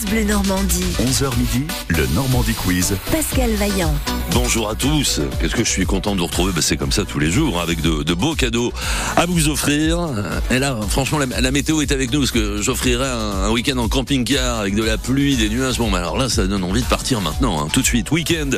France Bleu Normandie. 11h midi, le Normandie Quiz. Pascal Vaillant. Bonjour à tous. Qu'est-ce que je suis content de vous retrouver? Bah, C'est comme ça tous les jours, hein, avec de, de, beaux cadeaux à vous offrir. Et là, franchement, la, la météo est avec nous, parce que j'offrirai un, un week-end en camping-car avec de la pluie, des nuages. Bon, bah, alors là, ça donne envie de partir maintenant, hein, tout de suite. Week-end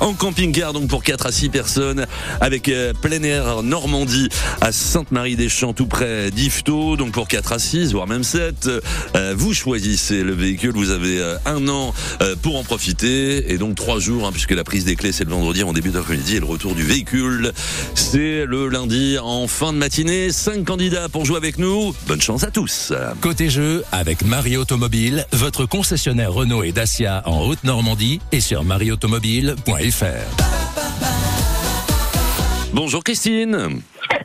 en camping-car, donc pour 4 à 6 personnes, avec euh, plein air Normandie à Sainte-Marie-des-Champs, tout près d'Yvetot, donc pour 4 à 6, voire même 7. Euh, vous choisissez le véhicule, vous avez euh, un an euh, pour en profiter, et donc 3 jours, hein, puisque la prise des clés c'est le vendredi en début d'après-midi et le retour du véhicule c'est le lundi en fin de matinée. Cinq candidats pour jouer avec nous. Bonne chance à tous. Côté jeu, avec Marie Automobile, votre concessionnaire Renault et Dacia en route Normandie et sur marieautomobile.fr. Bonjour Christine.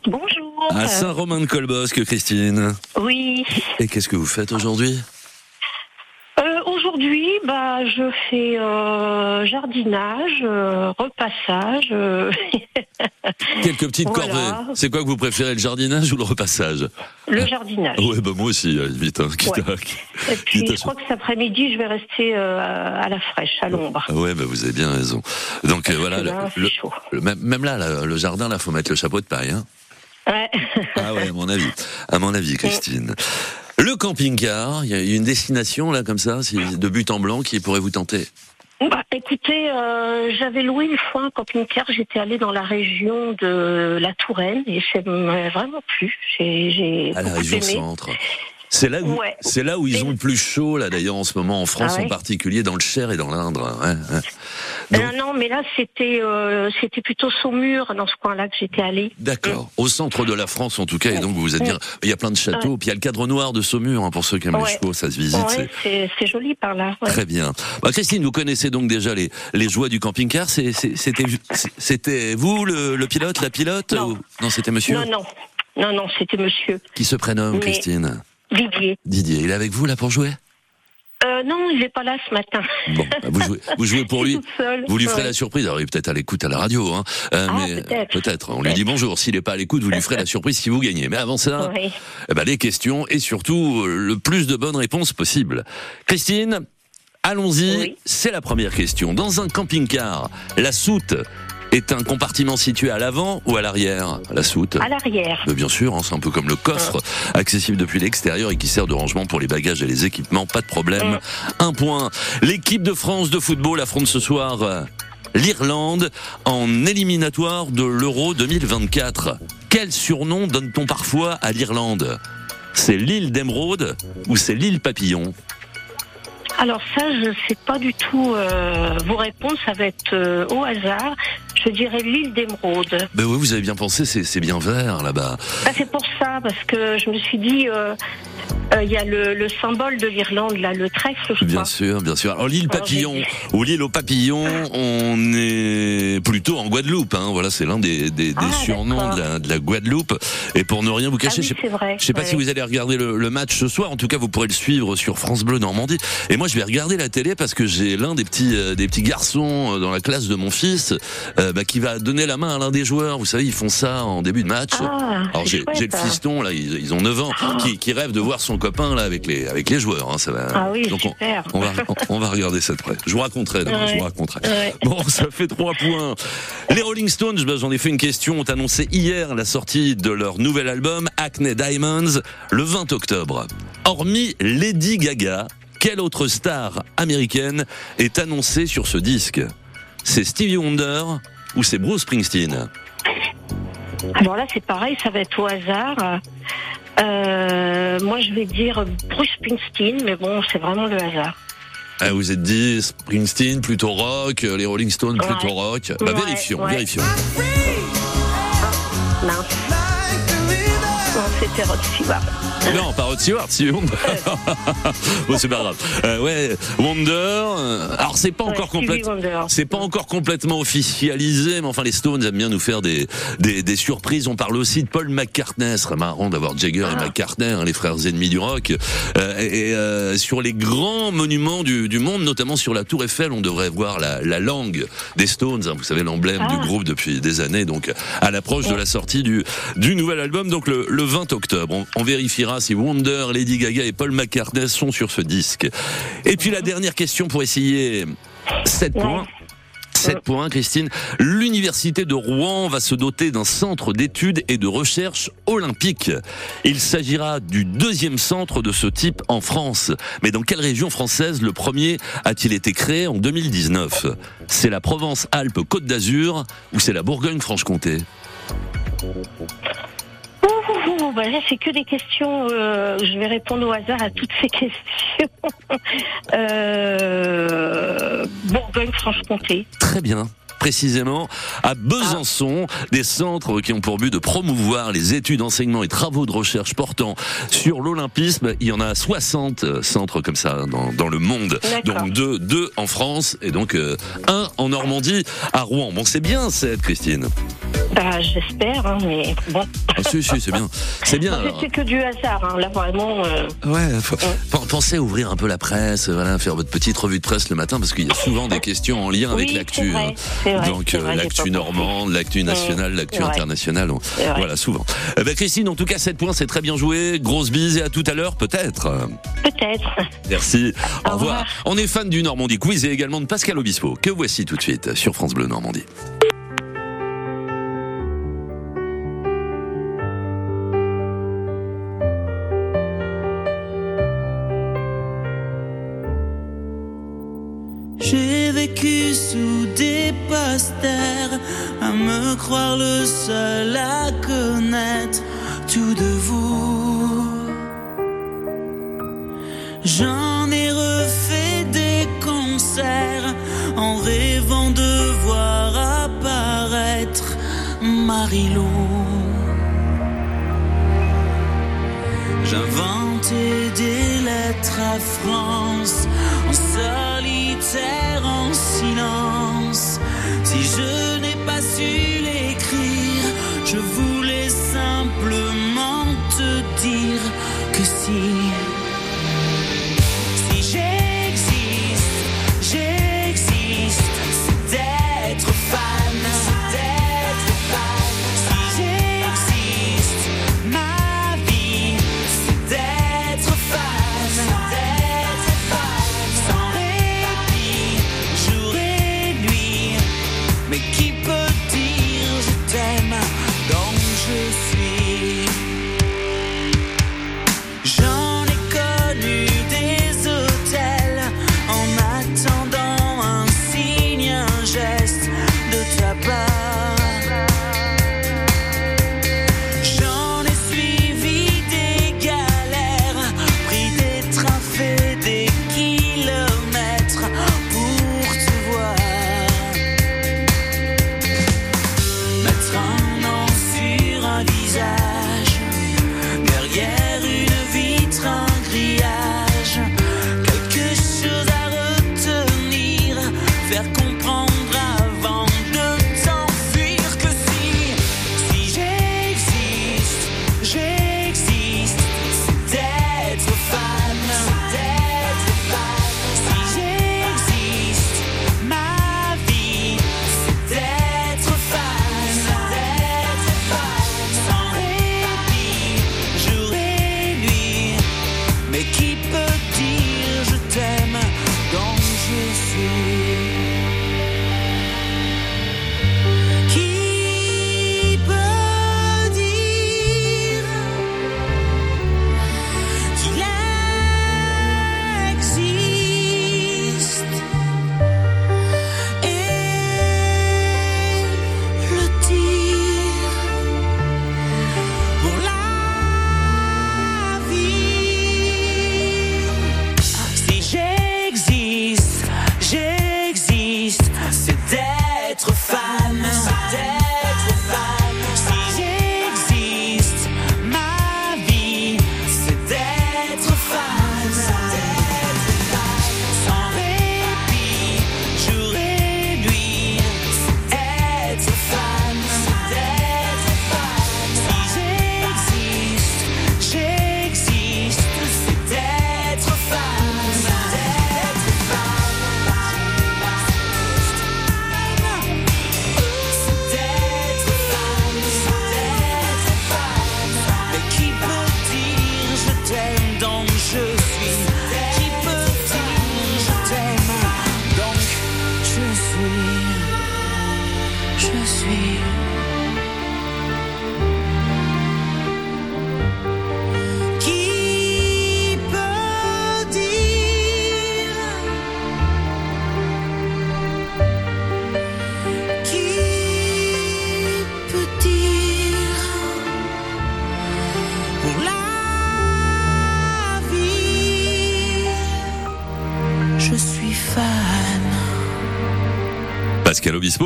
Bonjour. À Saint-Romain-de-Colbosque, Christine. Oui. Et qu'est-ce que vous faites aujourd'hui? Euh, Aujourd'hui, bah, je fais euh, jardinage, euh, repassage. euh, Quelques petites Voilà. corvées. C'est quoi que vous préférez, le jardinage ou le repassage le jardinage. Ouais, bah moi aussi, vite. Hein, quitte à- Et puis, je crois que cet après-midi, je vais rester à la fraîche, à l'ombre. Ah ouais, bah vous avez bien raison. Donc voilà, là, le- le- même, même là, là, le jardin, là, faut mettre le chapeau de paille. Hein. Ouais. Ah ouais, à mon avis. À mon avis, Christine. Le camping-car, il y a une destination là comme ça, de but en blanc qui pourrait vous tenter. Bah, écoutez, euh, j'avais loué une fois un camping-car. J'étais allée dans la région de la Touraine et ça m'a vraiment plu. J'ai, j'ai À la région aimé. centre. C'est là où, Ouais. c'est là où ils ont le plus chaud là d'ailleurs en ce moment en France Ah ouais en particulier dans le Cher et dans l'Indre. hein, hein. Donc- Euh, non, mais là, c'était, euh, c'était plutôt Saumur, dans ce coin-là que j'étais allée. D'accord. Au centre de la France en tout cas et donc vous vous êtes bien. Il y a plein de châteaux puis il y a le cadre noir de Saumur hein, pour ceux qui aiment les chevaux, ça se visite. C'est joli par là. Très bien. Bah, Christine, vous connaissez donc déjà les, les joies du camping-car. C'était c'était vous le, le pilote, la pilote Non. ou- Non, c'était monsieur. Non, non. Non, non, c'était monsieur Qui se prénomme, Mais- Christine Didier. Didier, il est avec vous là pour jouer? Euh, non, il n'est pas là ce matin. Bon, bah, vous, jouez, vous jouez pour lui. Vous lui ferez Ouais. la surprise. Alors, il est peut-être à l'écoute à la radio, hein. Euh, Ah, mais peut-être. On lui dit bonjour. S'il n'est pas à l'écoute, vous lui ferez la surprise si vous gagnez. Mais avant ça, Oui. eh ben, les questions et surtout euh, le plus de bonnes réponses possible. Christine, allons-y. Oui. C'est la première question. Dans un camping-car, la soute est un compartiment situé à l'avant ou à l'arrière La soute. À l'arrière. Bien sûr, hein, c'est un peu comme le coffre, accessible depuis l'extérieur et qui sert de rangement pour les bagages et les équipements, pas de problème. Un point. L'équipe de France de football affronte ce soir euh, l'Irlande en éliminatoire de l'Euro 2024. Quel surnom donne-t-on parfois à l'Irlande? C'est l'île d'Émeraude ou c'est l'île Papillon? Alors ça, je sais pas du tout euh, vos réponses. Ça va être euh, au hasard. Je dirais l'île d'Émeraude. Ben oui, vous avez bien pensé, c'est bien vert là-bas. Ah, c'est pour ça, parce que je me suis dit, euh, euh, il y a le, le symbole de l'Irlande, là, le trèfle, je Bien crois. sûr, bien sûr. Alors l'île Papillon ou l'île aux papillons, on est plutôt en Guadeloupe. Hein. Voilà, c'est l'un des, des, des Ah, surnoms de la, de la Guadeloupe. Et pour ne rien vous Ah cacher, oui, je sais- je sais pas si vous allez regarder le, le match ce soir. En tout cas, vous pourrez le suivre sur France Bleu Normandie. Et moi, je vais regarder la télé parce que j'ai l'un des petits euh, des petits garçons euh, dans la classe de mon fils euh, bah, qui va donner la main à l'un des joueurs. Vous savez, ils font ça en début de match. Ah, Alors j'ai le fiston là, ils, ils ont 9 ans, qui, qui rêve de voir son copain là avec les avec les joueurs. Hein, ça va. Ah oui, Donc on, super. on va on, va regarder ça de près. Je vous raconterai. Je vous raconterai. Ouais. Bon, ça fait trois points. Les Rolling Stones, bah, j'en ai fait une question, ont annoncé hier la sortie de leur nouvel album Acne Diamonds le 20 octobre. Hormis Lady Gaga, quelle autre star américaine est annoncée sur ce disque? C'est Stevie Wonder ou c'est Bruce Springsteen? Alors là, c'est pareil, ça va être au hasard. Euh, moi, je vais dire Bruce Springsteen, mais bon, c'est vraiment le hasard. Ah, vous êtes dit Springsteen plutôt rock, euh, les Rolling Stones plutôt Ouais. rock. Bah, Ouais, vérifions, ouais. vérifions. Non, c'était Rod Stewart. Non, pas Rod Stewart, si Wonder. bon, c'est pas grave. Euh, ouais, Wonder. euh, alors, c'est pas Ouais, encore Stevie complète. C'est pas encore complètement officialisé, mais enfin les Stones aiment bien nous faire des, des, des surprises. On parle aussi de Paul McCartney. Ce serait marrant d'avoir Jagger et Ah. McCartney, hein, les frères ennemis du rock. Euh, et euh, sur les grands monuments du, du monde, notamment sur la Tour Eiffel, on devrait voir la, la langue des Stones. hein. vous savez l'emblème Ah. du groupe depuis des années. Donc à l'approche de la sortie du, du nouvel album, donc le, le 20 octobre. On, on, vérifiera si Wonder, Lady Gaga et Paul McCartney sont sur ce disque. Et puis la dernière question pour essayer 7 points. 7 points, Christine. L'université de Rouen va se doter d'un centre d'études et de recherche olympique. Il s'agira du deuxième centre de ce type en France. Mais dans quelle région française le premier a-t-il été créé en 2019 C'est la Provence-Alpes-Côte d'Azur ou c'est la Bourgogne-Franche-Comté? Là, c'est que des questions. Euh, je vais répondre au hasard à toutes ces questions. euh, Bourgogne-Franche-Comté. Très bien précisément à Besançon, des centres qui ont pour but de promouvoir les études, enseignements et travaux de recherche portant sur l'olympisme. Il y en a 60 centres comme ça dans, dans le monde, donc deux, deux en France et donc euh, un en Normandie à Rouen. Bon, c'est bien cette Christine. Bah, j'espère, hein, mais bon. Ah, si, si, c'est bien. C'est bien. C'est que du hasard, hein, là vraiment. Euh... Ouais, faut, pensez à ouvrir un peu la presse, voilà, faire votre petite revue de presse le matin parce qu'il y a souvent des questions en lien avec l'actu. Vrai, hein. Vrai, Donc euh, l'actu normande, l'actu nationale, l'actu internationale. on- Voilà, souvent. Eh ben, Christine, en tout cas, 7 points, c'est très bien joué. Grosse bise et à tout à l'heure, peut-être. Peut-être. Merci. Au, Au revoir. revoir. On est fan du Normandie Quiz et également de Pascal Obispo, que voici tout de suite sur France Bleu Normandie. Croire le seul à connaître tout de vous. J'en ai refait des concerts en rêvant de voir apparaître Marilou. J'inventais des lettres à France en solitaire, en silence. Si je je voulais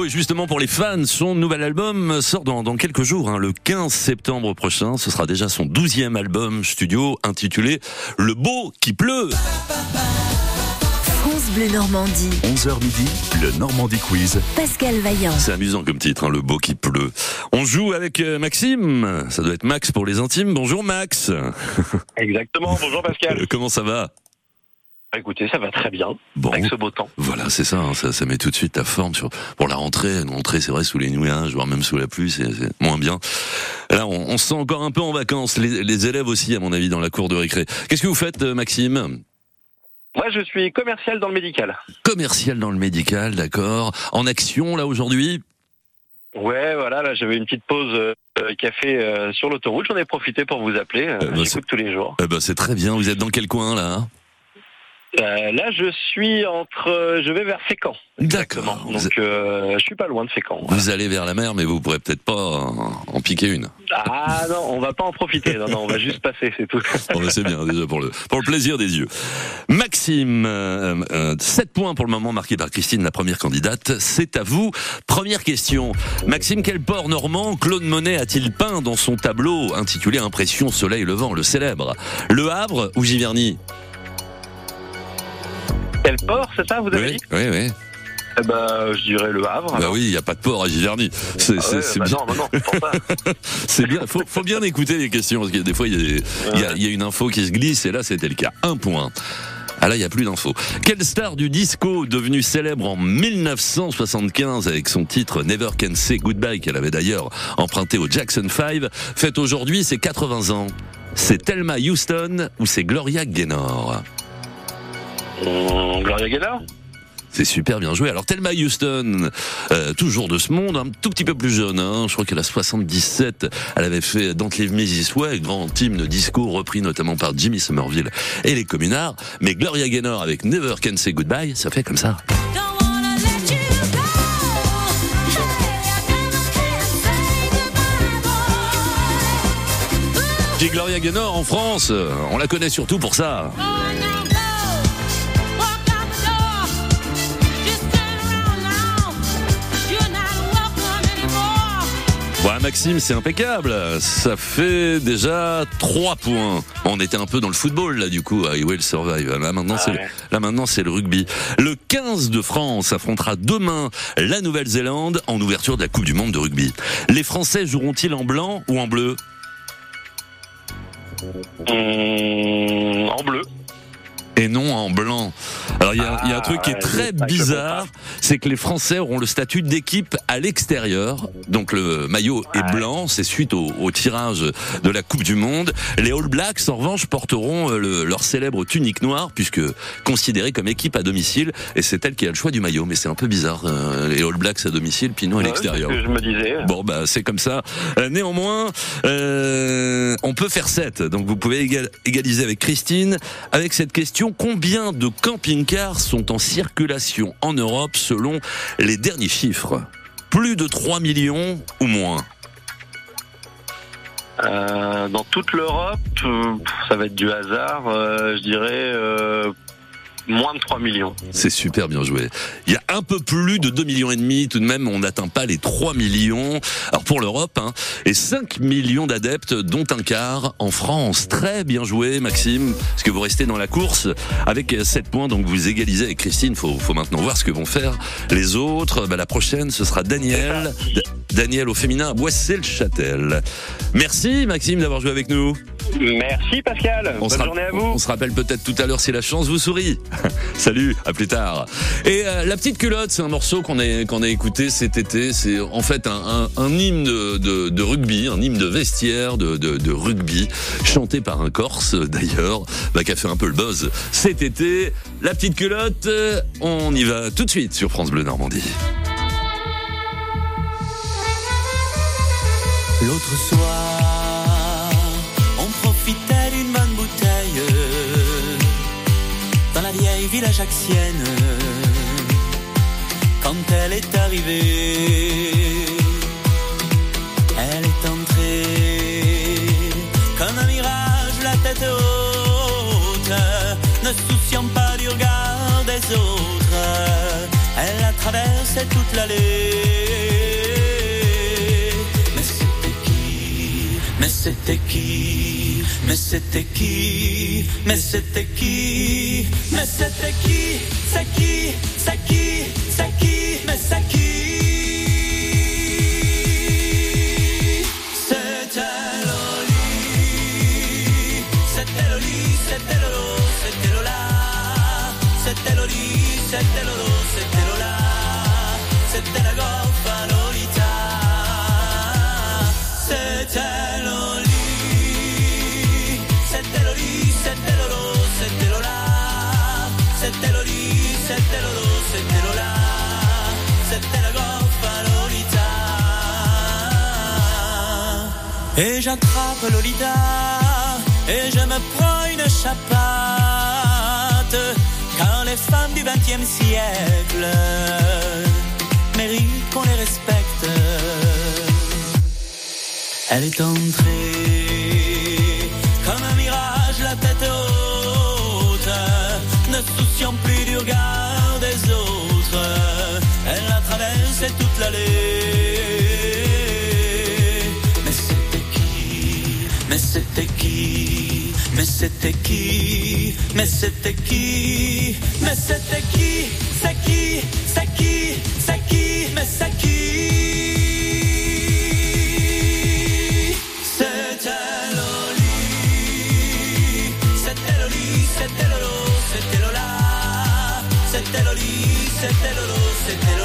justement pour les fans, son nouvel album sort dans, dans quelques jours, hein, le 15 septembre prochain. Ce sera déjà son douzième album studio intitulé Le beau qui pleut. France Bleu Normandie. 11h midi, le Normandie Quiz. Pascal Vaillant. C'est amusant comme titre, hein, Le beau qui pleut. On joue avec euh, Maxime. Ça doit être Max pour les intimes. Bonjour Max. Exactement, bonjour Pascal. Euh, Comment ça va? Écoutez, ça va très bien, Bon. avec ce beau temps. Voilà, c'est ça, hein, ça. Ça met tout de suite ta forme sur pour la rentrée. Une rentrée, c'est vrai, sous les nuages, voire même sous la pluie, c'est moins bien. Là, on, on se sent encore un peu en vacances. Les, les élèves aussi, à mon avis, dans la cour de récré. Qu'est-ce que vous faites, euh, Maxime? Moi, je suis commercial dans le médical. Commercial dans le médical, d'accord. En action là aujourd'hui? Ouais, voilà, là, j'avais une petite pause euh, café euh, sur l'autoroute. J'en ai profité pour vous appeler. Euh, bah, J'écoute tous les jours. Ben, c'est très bien. Vous êtes dans quel coin là hein? Euh, là, je suis entre, euh, je vais vers Fécamp. D'accord. Donc, euh, je suis pas loin de Fécamp. voilà. vous allez vers la mer, mais vous pourrez peut-être pas en, en piquer une. Ah non, on va pas en profiter. Non, non, on va juste passer, c'est tout. Oh, c'est bien déjà pour le pour le plaisir des yeux. Maxime, euh, euh, 7 points pour le moment marqués par Christine, la première candidate. C'est à vous. Première question. Maxime, quel port normand Claude Monet a-t-il peint dans son tableau intitulé Impression Soleil Levant, le célèbre? Le Havre ou Giverny? Quel port, c'est ça, vous avez Oui, dit oui, oui. Eh ben, je dirais le Havre. Bah alors. oui, il n'y a pas de port à Giverny. C'est Ah ouais, bah bien. non, non, c'est bien. Faut, faut bien écouter les questions parce que des fois il y, a des- il y a- il y a une info qui se glisse et là c'était le cas. Un point. Ah là, il n'y a plus d'infos. Quelle star du disco devenue célèbre en 1975 avec son titre Never Can Say Goodbye qu'elle avait d'ailleurs emprunté au Jackson 5 fête aujourd'hui ses 80 ans? C'est Thelma Houston ou c'est Gloria Gaynor? Hum, Gloria Gaynor C'est super bien joué. Alors Thelma Houston, euh, toujours de ce monde, un tout petit peu plus jeune, hein, je crois qu'elle a 77, elle avait fait Don't Leave Me This Way, grand hymne disco repris notamment par Jimmy Somerville et les communards, mais Gloria Gaynor avec Never Can Say Goodbye, ça fait comme ça. J'ai Gloria Gaynor en France, euh, on la connaît surtout pour ça. Oh, Ouais, Maxime, c'est impeccable. Ça fait déjà 3 points. On était un peu dans le football là du coup, à I Will Survive. Là maintenant, c'est le, ouais. là maintenant c'est le rugby. Le 15 de France affrontera demain la Nouvelle-Zélande en ouverture de la Coupe du monde de rugby. Les Français joueront-ils en blanc ou en bleu? Hum, En bleu. Et non en blanc. Alors il y a, il y a un Ah, truc qui est ouais, très bizarre, c'est que les Français auront le statut d'équipe à l'extérieur. Donc le maillot est blanc, c'est suite au, au tirage de la Coupe du Monde. Les All Blacks en revanche porteront euh, le- leur célèbre tunique noire puisque considérée comme équipe à domicile et c'est elle qui a le choix du maillot. Mais c'est un peu bizarre euh, les All Blacks à domicile puis nous à Ouais, l'extérieur. je me disais. Bon bah c'est comme ça. Euh, néanmoins, euh, on peut faire 7. Donc vous pouvez égal- égaliser avec Christine avec cette question combien de camping-cars sont en circulation en Europe selon les derniers chiffres? Plus de 3 millions ou moins? Euh, dans toute l'Europe, euh, ça va être du hasard. euh, je dirais moins de 3 millions. C'est super bien joué. Il y a un peu plus de 2 millions et demi tout de même, on n'atteint pas les 3 millions. Alors pour l'Europe, hein, et 5 millions d'adeptes, dont un quart en France. Très bien joué Maxime, parce que vous restez dans la course avec 7 points, donc vous égalisez avec Christine. Faut, faut maintenant voir ce que vont faire les autres. Bah, la prochaine, ce sera Daniel. D- Daniel au féminin à Boissel-Châtel. Merci Maxime d'avoir joué avec nous. Merci Pascal. On se Bonne journée à On vous. se rappelle peut-être tout à l'heure si la chance vous sourit. Salut, à plus tard. Et euh, la petite culotte, c'est un morceau qu'on a qu'on a écouté cet été. C'est en fait un, un, un hymne de, de, de rugby, un hymne de vestiaire de, de, de rugby, chanté par un Corse d'ailleurs, bah, qui a fait un peu le buzz cet été. La petite culotte, euh, on y va tout de suite sur France Bleu Normandie. L'autre soir, ville ajaxienne quand elle est arrivée. Elle est entrée comme un mirage, la tête haute, ne souciant pas du regard des autres. Elle a traversé toute l'allée. Mais c'était qui? Mais c'était qui? Mais c'était qui? Mais c'était qui? Mais c'était qui? C'est qui? C'est qui? C'est qui? Mais c'est qui? Et j'attrape Lolita. Et je me prends une chapate. Car les femmes du XXe siècle méritent qu'on les respecte. Elle est entrée comme un mirage, la tête haute, ne souciant plus du regard c'était qui c'était qui c'était qui C'est qui C'est qui C'est qui Mais c'est qui. C'était Loli C'était Loli C'était Lolo C'était Lola C'était Loli C'était Lolo C'était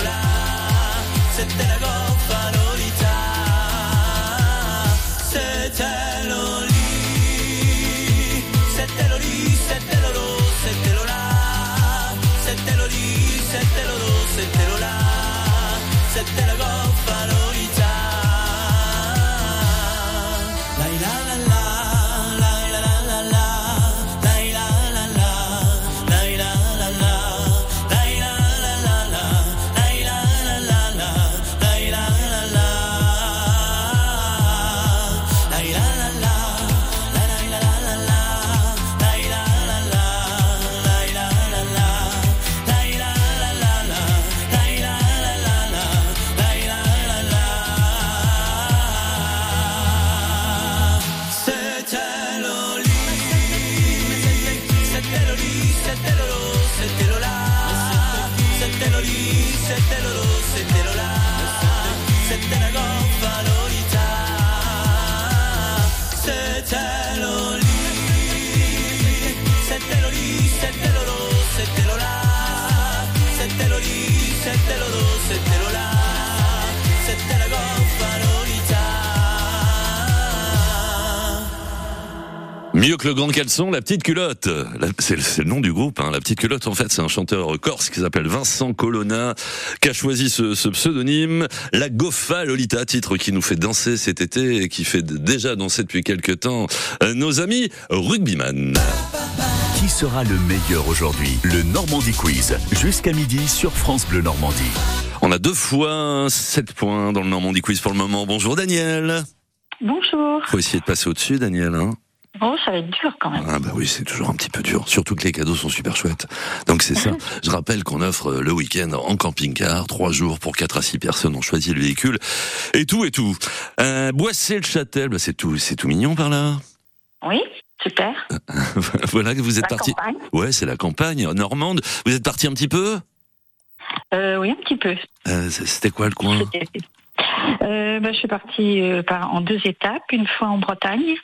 Mieux que le grand caleçon, la petite culotte. C'est le nom du groupe. Hein. La petite culotte, en fait, c'est un chanteur corse qui s'appelle Vincent Colonna, qui a choisi ce, ce pseudonyme. La Goffa Lolita, titre qui nous fait danser cet été et qui fait déjà danser depuis quelques temps euh, nos amis rugbyman. Qui sera le meilleur aujourd'hui? Le Normandie Quiz, jusqu'à midi sur France Bleu Normandie. On a deux fois 7 points dans le Normandie Quiz pour le moment. Bonjour Daniel. Bonjour. Faut essayer de passer au-dessus, Daniel. Hein Oh, ça va être dur quand même. Ah bah oui, c'est toujours un petit peu dur. Surtout que les cadeaux sont super chouettes. Donc c'est ça. Je rappelle qu'on offre euh, le week-end en camping-car, trois jours pour 4 à 6 personnes. On choisit le véhicule et tout et tout. Euh, Boissé-le-Châtel, bah c'est tout, c'est tout mignon par là. Oui, super. voilà que vous êtes parti. Ouais, c'est la campagne normande. Vous êtes parti un petit peu? Euh, oui, un petit peu. Euh, C'était quoi le coin? Euh, bah, je suis partie euh, par, en deux étapes, une fois en Bretagne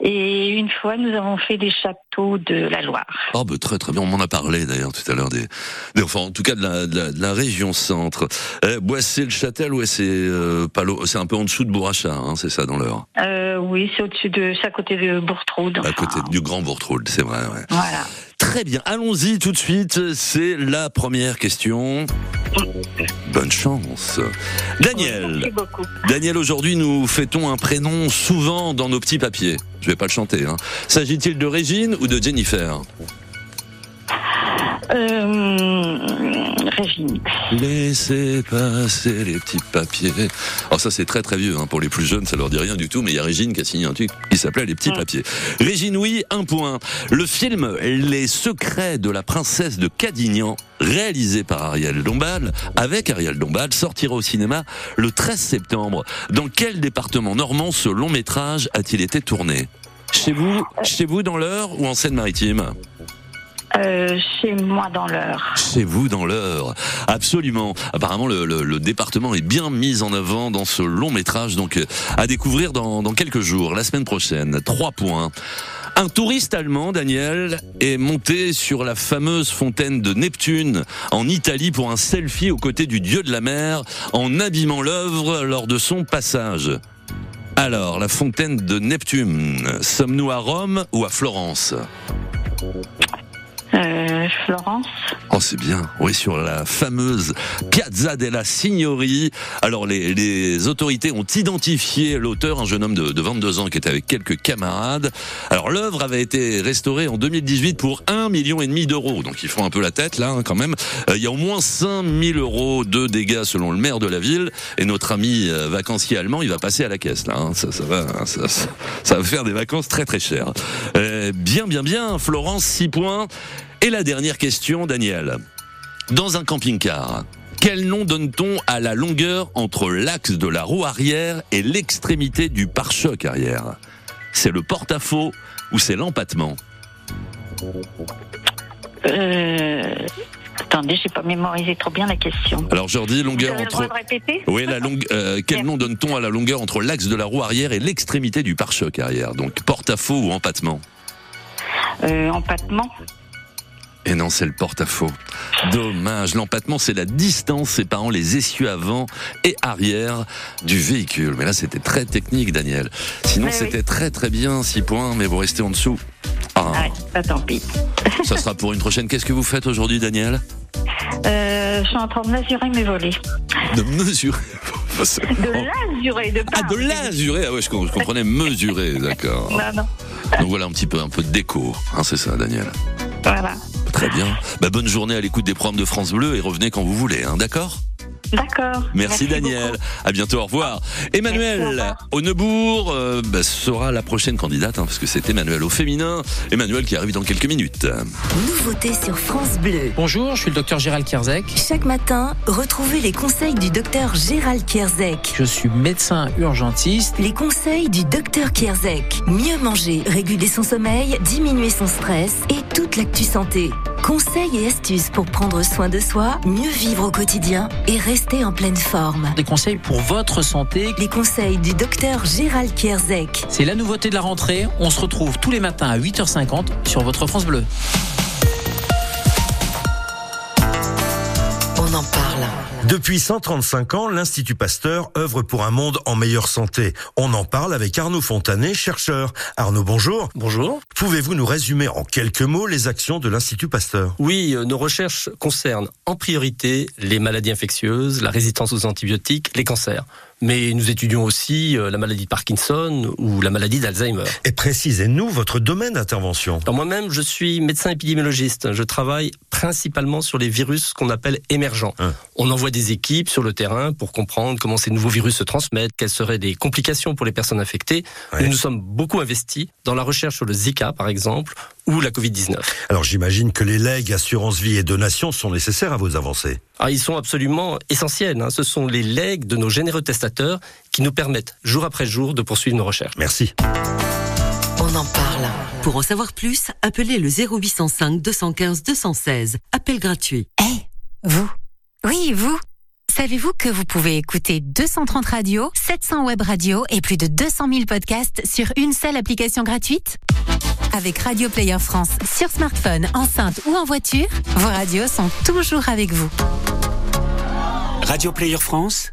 et une fois nous avons fait des châteaux de la Loire. Oh bah très très bien, on m'en a parlé d'ailleurs tout à l'heure des, des- enfin en tout cas de la, de la, de la région centre. Euh, Boissé-le-Châtel, ouais c'est euh, pas c'est un peu en dessous de Bourrachat, hein, c'est ça dans l'heure? Euh, oui, c'est au-dessus de, c'est à côté de Bourtraude. À côté du Grand Bourtrolde, c'est vrai. Ouais. Voilà. Très bien, allons-y tout de suite. C'est la première question. Bonne chance. Daniel, Merci beaucoup. Daniel, aujourd'hui nous fêtons un prénom souvent dans nos petits papiers. Je vais pas le chanter. Hein. S'agit-il de Régine ou de Jennifer? Euh, Régine. Laissez passer les petits papiers. Alors ça c'est très très vieux, hein. pour les plus jeunes ça leur dit rien du tout, mais il y a Régine qui a signé un truc qui s'appelait Les petits papiers. Régine oui, un point. Le film Les secrets de la princesse de Cadignan, réalisé par Ariel Dombal, avec Ariel Dombal, sortira au cinéma le 13 septembre. Dans quel département normand ce long métrage a-t-il été tourné? Chez vous, chez vous dans l'heure ou en Seine-Maritime? Euh, chez moi dans l'heure. chez vous dans l'heure. Absolument. Apparemment, le, département est bien mis en avant dans ce long métrage, donc euh, à découvrir dans, dans quelques jours, la semaine prochaine. Trois points. Un touriste allemand, Daniel, est monté sur la fameuse fontaine de Neptune en Italie pour un selfie aux côtés du dieu de la mer en abîmant l'œuvre lors de son passage. Alors, la fontaine de Neptune, sommes-nous à Rome ou à Florence? Euh, Florence. Oh, c'est bien. Oui, sur la fameuse Piazza della Signori. Alors, les, les autorités ont identifié l'auteur, un jeune homme de, de 22 ans qui était avec quelques camarades. Alors, l'œuvre avait été restaurée en 2018 pour un million et demi d'euros. Donc, ils font un peu la tête, là, hein, quand même. Euh, Il y a au moins 5000 euros de dégâts selon le maire de la ville. Et notre ami euh, vacancier allemand, il va passer à la caisse, là. hein. Ça, ça va, hein, ça, ça- ça va faire des vacances très, très chères. Bien, bien, bien. Florence, 6 points. Et la dernière question, Daniel. Dans un camping-car, quel nom donne-t-on à la longueur entre l'axe de la roue arrière et l'extrémité du pare-choc arrière? C'est le porte-à-faux ou c'est l'empattement? Euh, attendez, j'ai pas mémorisé trop bien la question. Alors je redis, Vous longueur le droit entre... de répéter? Oui, la longue. euh, quel nom donne-t-on à la longueur entre l'axe de la roue arrière et l'extrémité du pare-choc arrière? Donc porte-à-faux ou empattement? Euh, empattement. Et non, c'est le porte-à-faux. Dommage. L'empattement, c'est la distance séparant les essieux avant et arrière du véhicule. Mais là, c'était très technique, Daniel. Sinon, c'était très très bien, 6 points, mais vous restez en dessous. Ah, Ouais, bah, tant pis. ça sera pour une prochaine. Qu'est-ce que vous faites aujourd'hui, Daniel? Euh, je suis en train de mesurer mes volets. De mesurer. De l'azurer, de pas. Ah, de l'azurer. Ah ouais, je comprenais mesurer, d'accord. Non, non. Donc voilà un petit peu, un peu de déco. Hein, c'est ça, Daniel? Voilà. Très bien. Bah, bonne journée à l'écoute des programmes de France Bleu et revenez quand vous voulez, hein, d'accord? D'accord. Merci, Daniel. beaucoup. À bientôt. Au revoir. Emmanuel Neubourg euh, bah, sera la prochaine candidate hein, parce que c'est Emmanuel au féminin. Emmanuel qui arrive dans quelques minutes. Nouveauté sur France Bleu. Bonjour, je suis le docteur Gérald Kierzek. Chaque matin, retrouvez les conseils du docteur Gérald Kierzek. Je suis médecin urgentiste. Les conseils du docteur Kierzek. Mieux manger, réguler son sommeil, diminuer son stress et toute l'actu santé. Conseils et astuces pour prendre soin de soi, mieux vivre au quotidien et rester en pleine forme. Des conseils pour votre santé. Les conseils du docteur Gérald Kierzek. C'est la nouveauté de la rentrée. On se retrouve tous les matins à 8h50 sur votre France Bleu. Depuis 135 ans, l'Institut Pasteur œuvre pour un monde en meilleure santé. On en parle avec Arnaud Fontanet, chercheur. Arnaud, bonjour. Bonjour. Pouvez-vous nous résumer en quelques mots les actions de l'Institut Pasteur? Oui, euh, nos recherches concernent en priorité les maladies infectieuses, la résistance aux antibiotiques, les cancers. Mais nous étudions aussi euh, la maladie de Parkinson ou la maladie d'Alzheimer. Et précisez-nous votre domaine d'intervention. Moi-même, je suis médecin épidémiologiste. Je travaille principalement sur les virus qu'on appelle émergents. Hein. On envoie des équipes sur le terrain pour comprendre comment ces nouveaux virus se transmettent, quelles seraient des complications pour les personnes infectées. Ouais. Nous nous sommes beaucoup investis dans la recherche sur le Zika, par exemple, ou la Covid-19. Alors j'imagine que les legs, assurance vie et donations sont nécessaires à vos avancées. Ah, ils sont absolument essentiels. hein. Ce sont les legs de nos généreux testateurs qui nous permettent, jour après jour, de poursuivre nos recherches. Merci. On en parle. Pour en savoir plus, appelez le 0805 215 216. Appel gratuit. Eh, vous Oui, vous Savez-vous que vous pouvez écouter 230 radios, 700 web radios et plus de 200 000 podcasts sur une seule application gratuite? Avec Radio Player France sur smartphone, enceinte ou en voiture, vos radios sont toujours avec vous. Radio Player France,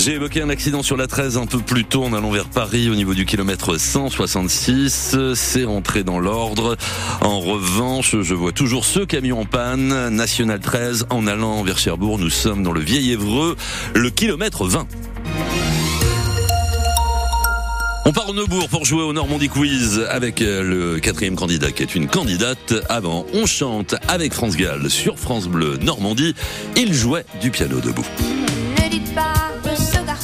J'ai évoqué un accident sur la 13 un peu plus tôt en allant vers Paris au niveau du kilomètre 166. C'est rentré dans l'ordre. En revanche, je vois toujours ce camion en panne. National 13 en allant vers Cherbourg. Nous sommes dans le vieil Évreux, le kilomètre 20. On part au Neubourg pour jouer au Normandie Quiz avec euh, le quatrième candidat qui est une candidate. Avant, on chante avec France Gall sur France Bleu Normandie. Il jouait du piano debout.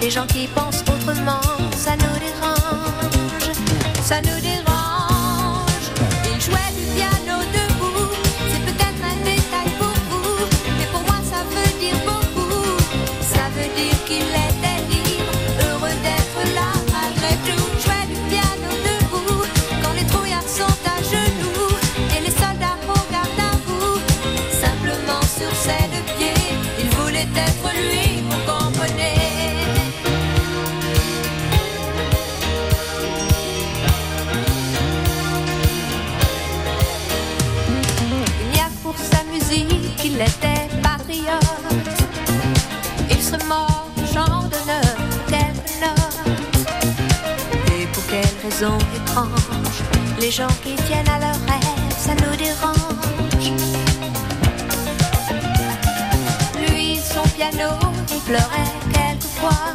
Les gens qui pensent autrement, ça nous dérange, ça nous dérange. Les gens qui tiennent à leur rêve, ça nous dérange. Lui, son piano, il pleurait quelquefois.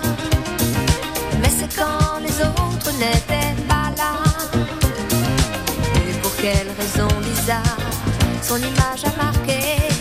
Mais c'est quand les autres n'étaient pas là. Et pour quelle raison bizarre Son image a marqué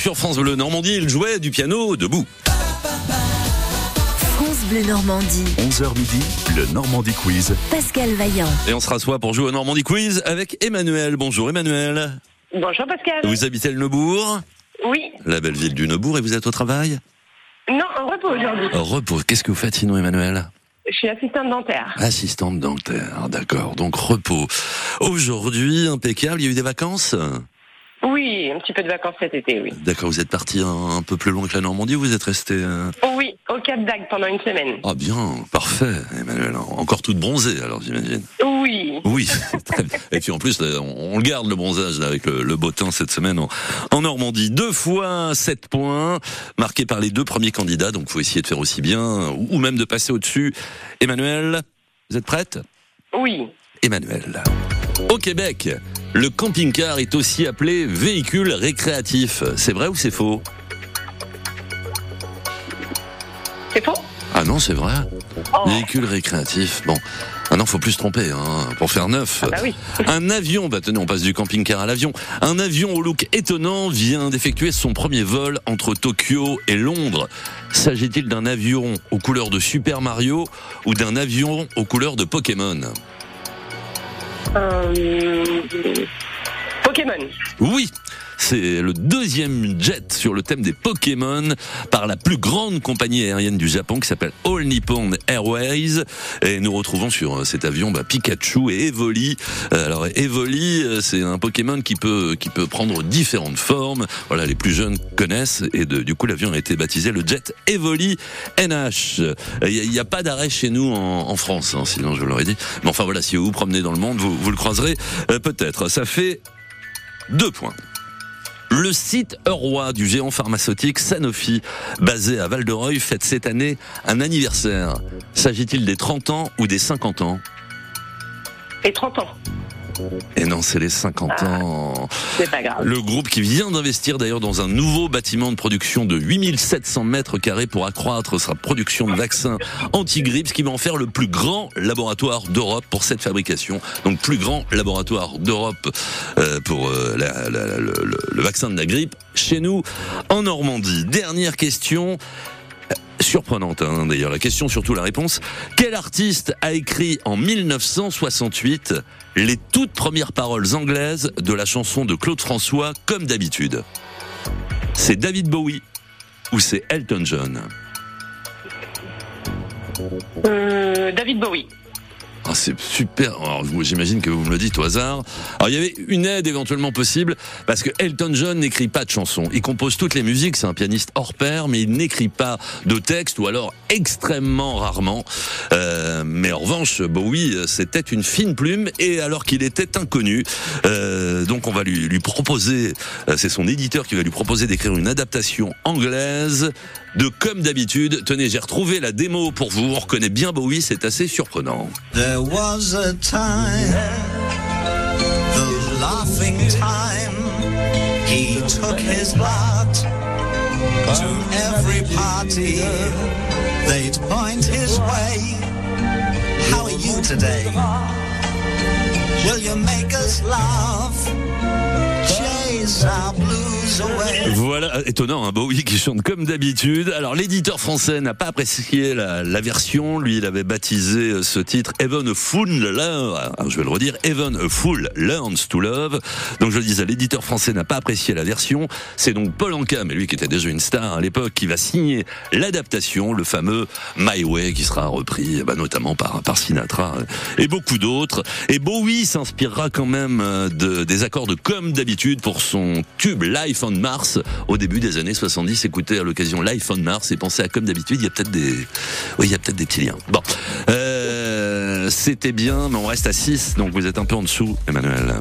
sur France Bleu Normandie. Il jouait du piano debout. France Bleu Normandie. 11h midi, le Normandie Quiz. Pascal Vaillant. Et on se rassoit pour jouer au Normandie Quiz avec Emmanuel. Bonjour Emmanuel. Bonjour Pascal. Vous habitez le Neubourg, Oui. la belle ville du Neubourg, et vous êtes au travail? Non, en repos aujourd'hui. Repos. Qu'est-ce que vous faites sinon Emmanuel? Je suis assistante dentaire. Assistante dentaire, d'accord. Donc repos. Aujourd'hui, impeccable, il y a eu des vacances? Oui, un petit peu de vacances cet été, oui. D'accord, vous êtes parti un, un peu plus loin que la Normandie, vous êtes resté... euh, Oh oui, au Cap d'Agde pendant une semaine. Ah bien, parfait, Emmanuel. Encore toute bronzée, alors j'imagine. Oui. Oui, très bien. Et puis en plus, là, on on le garde le bronzage là, avec le, le beau temps cette semaine en, en Normandie. Deux fois 7 points, marqués par les deux premiers candidats, donc faut essayer de faire aussi bien, ou, ou même de passer au-dessus. Emmanuel, vous êtes prête? Oui. Emmanuel. Au Québec, le camping-car est aussi appelé véhicule récréatif. C'est vrai ou c'est faux C'est faux Ah non, c'est vrai. Véhicule récréatif. Bon. Maintenant, faut plus se tromper, hein, pour faire neuf. bah oui. Un avion, bah tenez, on passe du camping-car à l'avion. Un avion au look étonnant vient d'effectuer son premier vol entre Tokyo et Londres. S'agit-il d'un avion aux couleurs de Super Mario ou d'un avion aux couleurs de Pokémon? Pokémon. Oui, c'est le deuxième jet sur le thème des Pokémon par la plus grande compagnie aérienne du Japon qui s'appelle All Nippon Airways. Et nous retrouvons sur euh, cet avion bah, Pikachu et Evoli. Euh, Alors Evoli, euh, c'est un Pokémon qui peut qui peut prendre différentes formes. Voilà, les plus jeunes connaissent et du coup l'avion a été baptisé le jet Evoli NH. Il n'y a, pas d'arrêt chez nous en, France, hein, sinon je vous l'aurais dit. Mais enfin voilà, si vous vous promenez dans le monde, vous, vous le croiserez peut-être. Ça fait deux points. Le site Euroi du géant pharmaceutique Sanofi, basé à Val-de-Reuil, fête cette année un anniversaire. S'agit-il des 30 ans ou des 50 ans? Et 30 ans. Et non, c'est les 50 ans. C'est pas grave. Le groupe qui vient d'investir d'ailleurs dans un nouveau bâtiment de production de 8700 mètres carrés pour accroître sa production de vaccins anti-grippe, ce qui va en faire le plus grand laboratoire d'Europe pour cette fabrication. Donc plus grand laboratoire d'Europe euh, pour euh, la- la- le, le- le vaccin de la grippe chez nous en Normandie. Dernière question. Surprenante hein, d'ailleurs, la question surtout la réponse. Quel artiste a écrit en 1968 les toutes premières paroles anglaises de la chanson de Claude François comme d'habitude? C'est David Bowie ou c'est Elton John? Euh, David Bowie. Ah, c'est super. J'imagine que vous me le dites au hasard. Alors, il y avait une aide éventuellement possible parce que Elton John n'écrit pas de chansons. Il compose toutes les musiques. C'est un pianiste hors pair, mais il n'écrit pas de texte ou alors extrêmement rarement. Euh, mais en revanche, Bowie, c'était une fine plume et alors qu'il était inconnu. Euh, donc, on va lui, lui proposer. euh, c'est son éditeur qui va lui proposer d'écrire une adaptation anglaise de comme d'habitude. Tenez, j'ai retrouvé la démo pour vous. On reconnaît bien Bowie. C'est assez surprenant. There was a time, the laughing time, he took his lot to every party. They'd point his way. How are you today? Will you make us laugh? Chase our blues. Voilà, étonnant, un Bowie qui chante comme d'habitude. Alors l'éditeur français n'a pas apprécié la, la version, lui il avait baptisé euh, ce titre Even a Fool Learn, alors, je vais le redire, Even a Fool Learns to Love. Donc je le disais, l'éditeur français n'a pas apprécié la version. C'est donc Paul Anka, mais lui qui était déjà une star à l'époque, qui va signer l'adaptation, le fameux My Way, qui sera repris bah, notamment par, par Sinatra euh, et beaucoup d'autres. Et Bowie s'inspirera quand même euh, de, des accords de comme d'habitude pour son tube Life Mars au début des années 70. Écoutez à l'occasion Life on Mars et pensez à comme d'habitude, il y a peut-être des, oui, il y a peut-être des petits liens. Bon, euh, c'était bien, mais on reste à 6, donc vous êtes un peu en dessous, Emmanuel.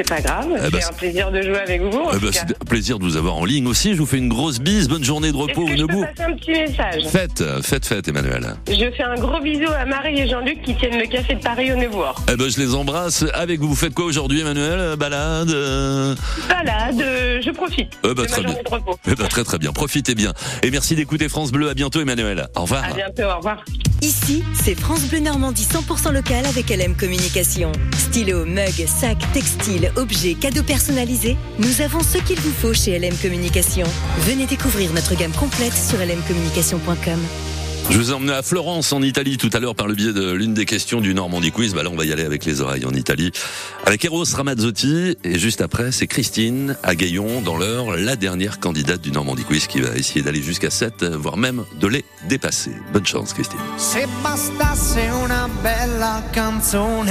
C'est pas grave. Eh ben, c'est un plaisir de jouer avec vous. Eh ben, c'est un plaisir de vous avoir en ligne aussi. Je vous fais une grosse bise. Bonne journée de repos passer un petit message Faites, faites, faites, Emmanuel. Je fais un gros bisou à Marie et Jean-Luc qui tiennent le café de Paris au Neuvoir. Eh ben, je les embrasse avec vous. Vous faites quoi aujourd'hui, Emmanuel? Balade euh? Balade, euh, je profite. Eh ben, très bien. journée de repos. Eh ben, très très bien. Profitez bien. Et merci d'écouter France Bleu. À bientôt, Emmanuel. Au revoir. À bientôt, au revoir. Ici, c'est France Bleu Normandie 100% local avec LM Communication. Stylo, mug, sac, textile, objets, cadeaux personnalisés. Nous avons ce qu'il vous faut chez LM Communication. Venez découvrir notre gamme complète sur lmcommunication.com. Je vous ai emmené à Florence en Italie tout à l'heure par le biais de l'une des questions du Normandie Quiz. Bah là, on va y aller avec les oreilles en Italie. Avec Eros Ramazzotti. Et juste après, c'est Christine à Gaillon dans l'heure, la dernière candidate du Normandie Quiz qui va essayer d'aller jusqu'à 7, voire même de les dépasser. Bonne chance, Christine. Se bastasse una bella canzone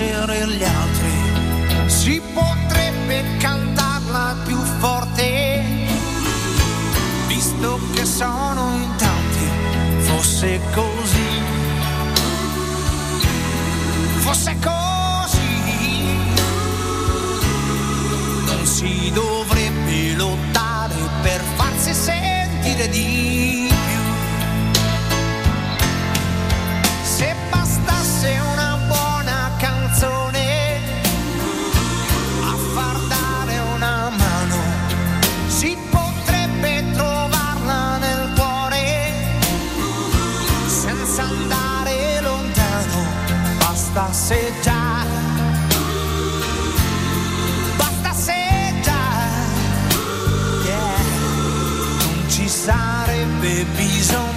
convincere gli altri, si potrebbe cantarla più forte, visto che sono in tanti, fosse così, fosse così, non si dovrebbe lottare per farsi sentire di bees on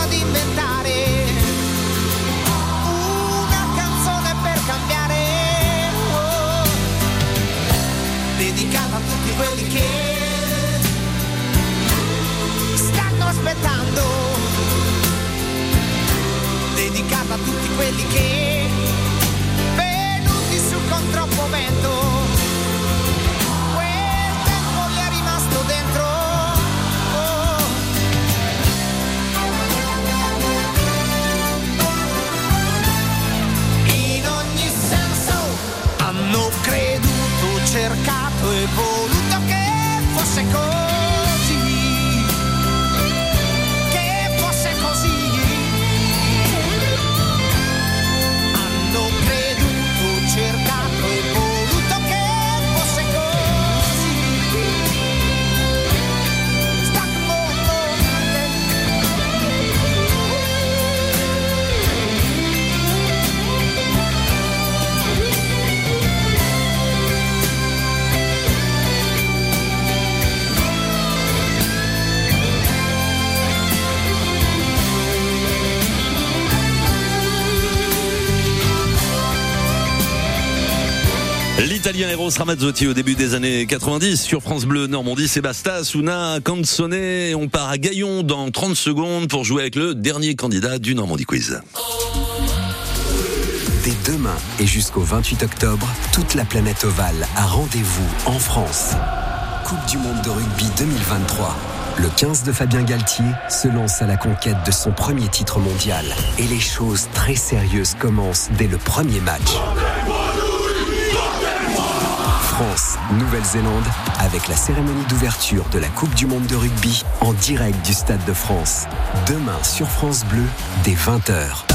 ad inventare una canzone per cambiare. Oh. Dedicata a tutti quelli che stanno aspettando dedicata a tutti quelli che venuti su con troppo vento voluto che fosse così L'italien Eros Ramazzotti au début des années 90 sur France Bleu Normandie, c'est Basta, Canzone. On part à Gaillon dans 30 secondes pour jouer avec le dernier candidat du Normandie Quiz. Dès demain et jusqu'au 28 octobre, toute la planète ovale a rendez-vous en France. Coupe du monde de rugby 2023. Le 15 de Fabien Galtier se lance à la conquête de son premier titre mondial. Et les choses très sérieuses commencent dès le premier match. France, Nouvelle-Zélande, avec la cérémonie d'ouverture de la Coupe du Monde de rugby en direct du Stade de France. Demain sur France Bleu, dès 20h.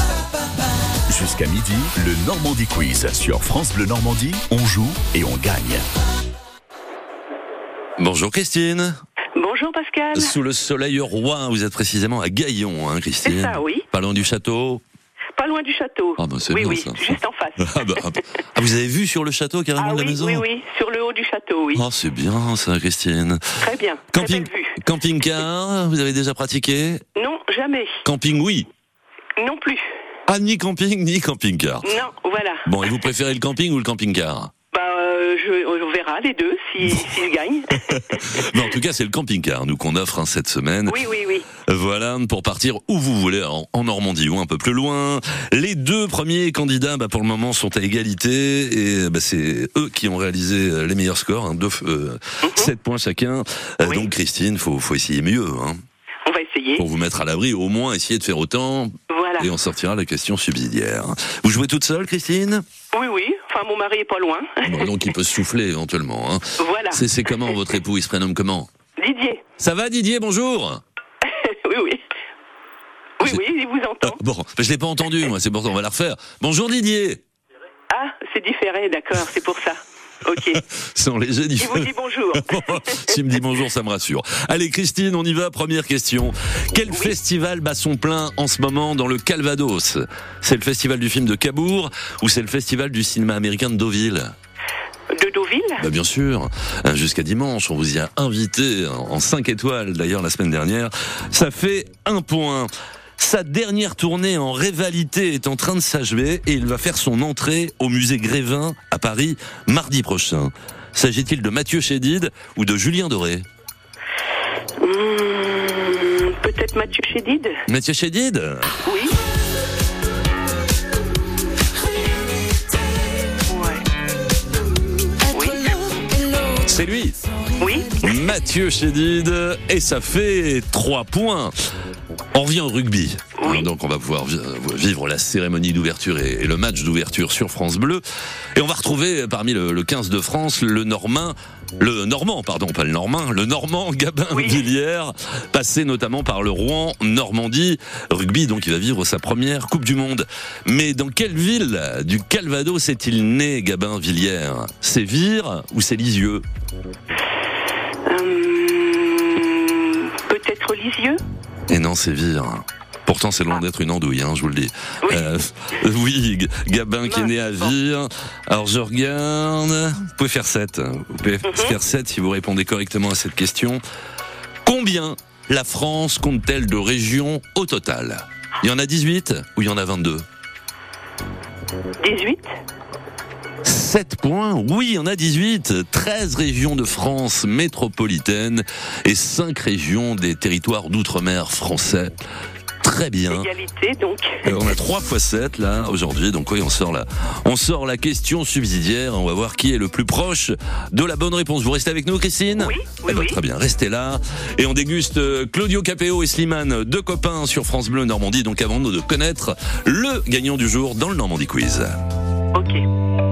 Jusqu'à midi, le Normandie Quiz sur France Bleu Normandie. On joue et on gagne. Bonjour Christine. Bonjour Pascal. Sous le soleil roi, vous êtes précisément à Gaillon, hein, Christine. C'est ça, oui. Pas loin du château. Pas loin du château. Ah bah c'est oui, bien oui, ça. juste en face. Ah, bah, ah vous avez vu sur le château carrément Ah de la oui, maison oui, oui, sur le haut du château, oui. Oh, c'est bien ça, Christine. Très bien. Camping, camping-car, vous avez déjà pratiqué Non, jamais. Camping, oui. Non plus. Ah, ni camping, ni camping-car. Non, voilà. Bon, et vous préférez le camping ou le camping-car Bah, euh, je, on verra les deux si, si je gagne. Mais en tout cas, c'est le camping-car, nous, qu'on offre hein, cette semaine. Oui, oui, oui. Voilà, pour partir où vous voulez, en, en Normandie ou un peu plus loin. Les deux premiers candidats, bah, pour le moment, sont à égalité et bah, c'est eux qui ont réalisé euh, les meilleurs scores, hein, deux, euh, Mhm. 7 points chacun. Euh, Donc, Christine, faut, faut essayer mieux. Hein, On va essayer. pour vous mettre à l'abri, au moins essayer de faire autant. Voilà. Et on sortira la question subsidiaire. Vous jouez toute seule, Christine? Oui, oui. Enfin, mon mari est pas loin. Bon, Donc, il peut souffler éventuellement. Hein. Voilà. C'est c'est comment votre époux? Il se prénomme comment? Didier. Ça va, Didier? Bonjour oui, oui. Oui, oui, il vous entend. Bon, je l'ai pas entendu, moi, c'est pour ça, on va la refaire. Bonjour Didier Ah, c'est différé, d'accord, c'est pour ça. Ok. Sans léger Il vous dit bonjour. S'il me dit bonjour, ça me rassure. Allez, Christine, on y va. Première question. Quel festival bat son plein en ce moment dans le Calvados? C'est le festival du film de Cabourg ou c'est le festival du cinéma américain de Deauville? De Deauville? Bah bien sûr, Euh, jusqu'à dimanche, on vous y a invité en 5 étoiles d'ailleurs la semaine dernière. Ça fait un point. Sa dernière tournée en rivalité est en train de s'achever et il va faire son entrée au musée Grévin à Paris mardi prochain. S'agit-il de Mathieu Chédid ou de Julien Doré Hmm, Peut-être Mathieu Chédid Mathieu Chédid Oui. C'est lui Oui. Mathieu Chédid et ça fait 3 points. On revient au rugby. Donc on va pouvoir vi- vivre la cérémonie d'ouverture et, le match d'ouverture sur France Bleu. Et on va retrouver parmi le, le 15 de France le Normand, le Normand, pardon, pas le Normand, le Normand Gabin Villiers, passé notamment par le Rouen Normandie rugby, donc il va vivre sa première Coupe du Monde. Mais dans quelle ville du Calvados est-il né Gabin Villiers? Sévire ou c'est Lisieux? Hum, Peut-être Lisieux Et non, c'est Vire. Pourtant, c'est loin d'être une andouille, hein, je vous le dis. Euh, oui, Gabin qui est né à Vire. Alors, je regarde. Vous pouvez faire 7. Vous pouvez faire 7 si vous répondez correctement à cette question. Combien la France compte-t-elle de régions au total? Il y en a 18 ou il y en a 22 18 7 points, oui, en a 18. 13 régions de France métropolitaine et 5 régions des territoires d'outre-mer français. Très bien. Égalité, donc. Euh, on a 3 fois 7 là aujourd'hui, donc oui, on sort la, on sort la question subsidiaire. On va voir qui est le plus proche de la bonne réponse. Vous restez avec nous, Christine Oui, oui, Très bien, restez là et on déguste euh, Claudio Capéo et Slimane, deux copains sur France Bleu Normandie. Donc avant de connaître le gagnant du jour dans le Normandie Quiz. Ok.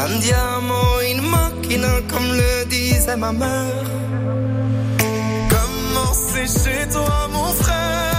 Un diamant, une machina, comme le disait ma mère. Comment c'est chez toi, mon frère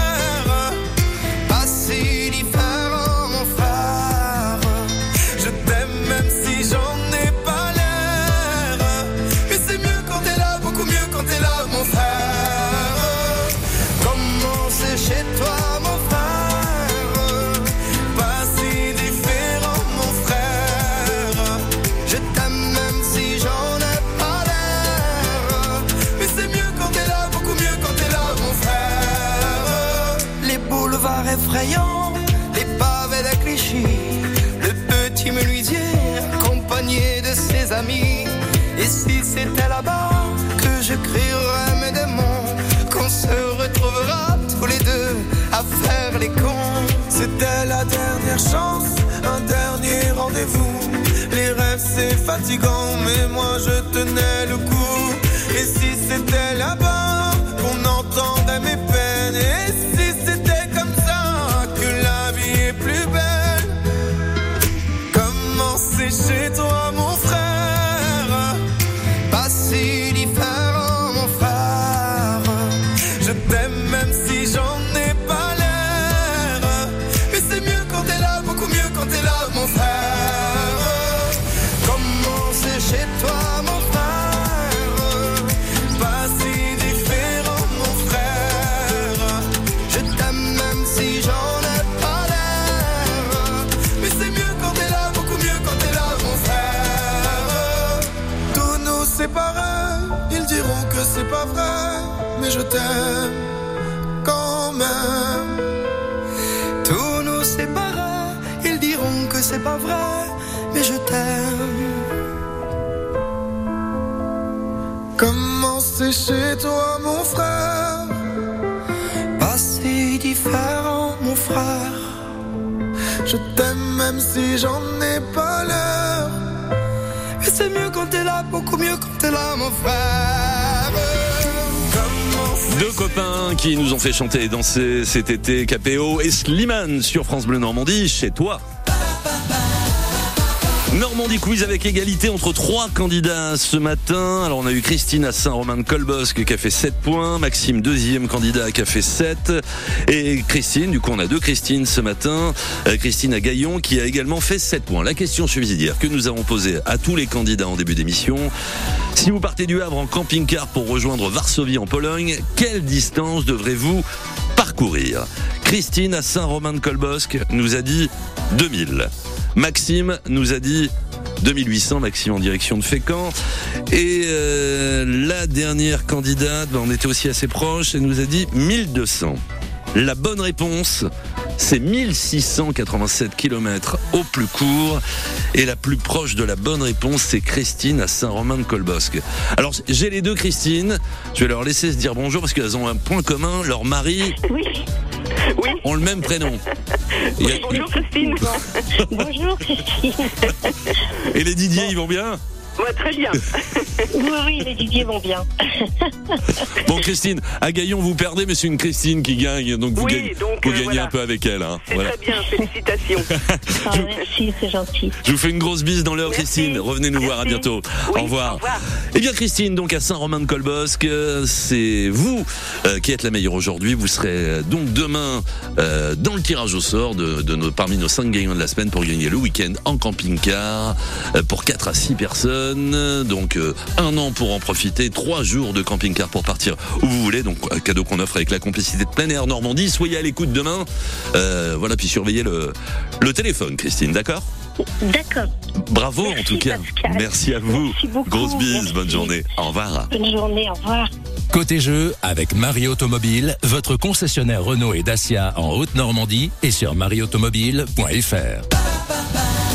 faire les cons. C'était la dernière chance, un dernier rendez-vous. Les rêves c'est fatigant, mais moi je tenais le coup. Et si c'était là-bas qu'on entendait mes peines, et si c'était comme ça que la vie est plus belle? Comment c'est chez toi, quand t'es là, mon frère. Comment c'est chez toi, mon frère Pas si différent, mon frère. Je t'aime même si j'en ai pas l'air. Mais c'est mieux quand t'es là, beaucoup mieux quand t'es là, mon frère. Tous nous séparer, ils diront que c'est pas vrai, mais je t'aime c'est pas vrai, mais je t'aime. Comment c'est chez toi, mon frère Pas si différent, mon frère. Je t'aime même si j'en ai pas l'air. Mais c'est mieux quand t'es là, beaucoup mieux quand t'es là, mon frère. Deux copains qui nous ont fait chanter et danser cet été, KPO et Slimane sur France Bleu Normandie, chez toi. Normandie Quiz avec égalité entre trois candidats ce matin. Alors on a eu Christine à Saint-Romain-de-Colbosque qui a fait 7 points, Maxime deuxième candidat qui a fait 7 et Christine, du coup on a deux Christine ce matin, Euh, Christine à Gaillon qui a également fait 7 points. La question subsidiaire que nous avons posée à tous les candidats en début d'émission, si vous partez du Havre en camping-car pour rejoindre Varsovie en Pologne, quelle distance devrez-vous parcourir? Christine à Saint-Romain-de-Colbosque nous a dit 2000. Maxime nous a dit 2800, Maxime en direction de Fécamp. Et euh, la dernière candidate, ben, on était aussi assez proche, elle nous a dit 1200. La bonne réponse, c'est 1687 km au plus court. Et la plus proche de la bonne réponse, c'est Christine à Saint-Romain-de-Colbosque. Alors, j'ai les deux Christine. Je vais leur laisser se dire bonjour parce qu'elles ont un point commun. Leur mari Oui. Oui. ont le même prénom. A- Bonjour Christine. Bonjour Christine. Et les Didier, ils vont bien? Ouais, très bien. Oui, oui, les Didier vont bien. Bon, Christine, à Gaillon, vous perdez, mais c'est une Christine qui gagne, donc vous Oui, gagnez, donc, vous euh, gagnez voilà. un peu avec elle. Hein. C'est Voilà. très bien, félicitations. Ah, merci, c'est gentil. Je vous fais une grosse bise dans l'heure. Christine. Revenez nous voir, à bientôt. Oui, au revoir. au revoir. Eh bien, Christine, donc à Saint-Romain-de-Colbosque, euh, c'est vous euh, qui êtes la meilleure aujourd'hui. Vous serez donc demain euh, dans le tirage au sort de, de nos, parmi nos cinq gagnants de la semaine pour gagner le week-end en camping-car euh, pour 4 à 6 personnes. Donc euh, un an pour en profiter, trois jours de camping-car pour partir où vous voulez. Donc un cadeau qu'on offre avec la complicité de plein air Normandie. Soyez à l'écoute demain. Euh, voilà, puis surveillez le, le téléphone, Christine, d'accord? D'accord. Bravo en tout cas. Pascal. Merci à vous. Merci beaucoup. Grosse bise, Merci. bonne journée. Au revoir. Bonne journée, au revoir. Côté jeu, avec Marie Automobile, votre concessionnaire Renault et Dacia en Haute-Normandie et sur marieautomobile.fr.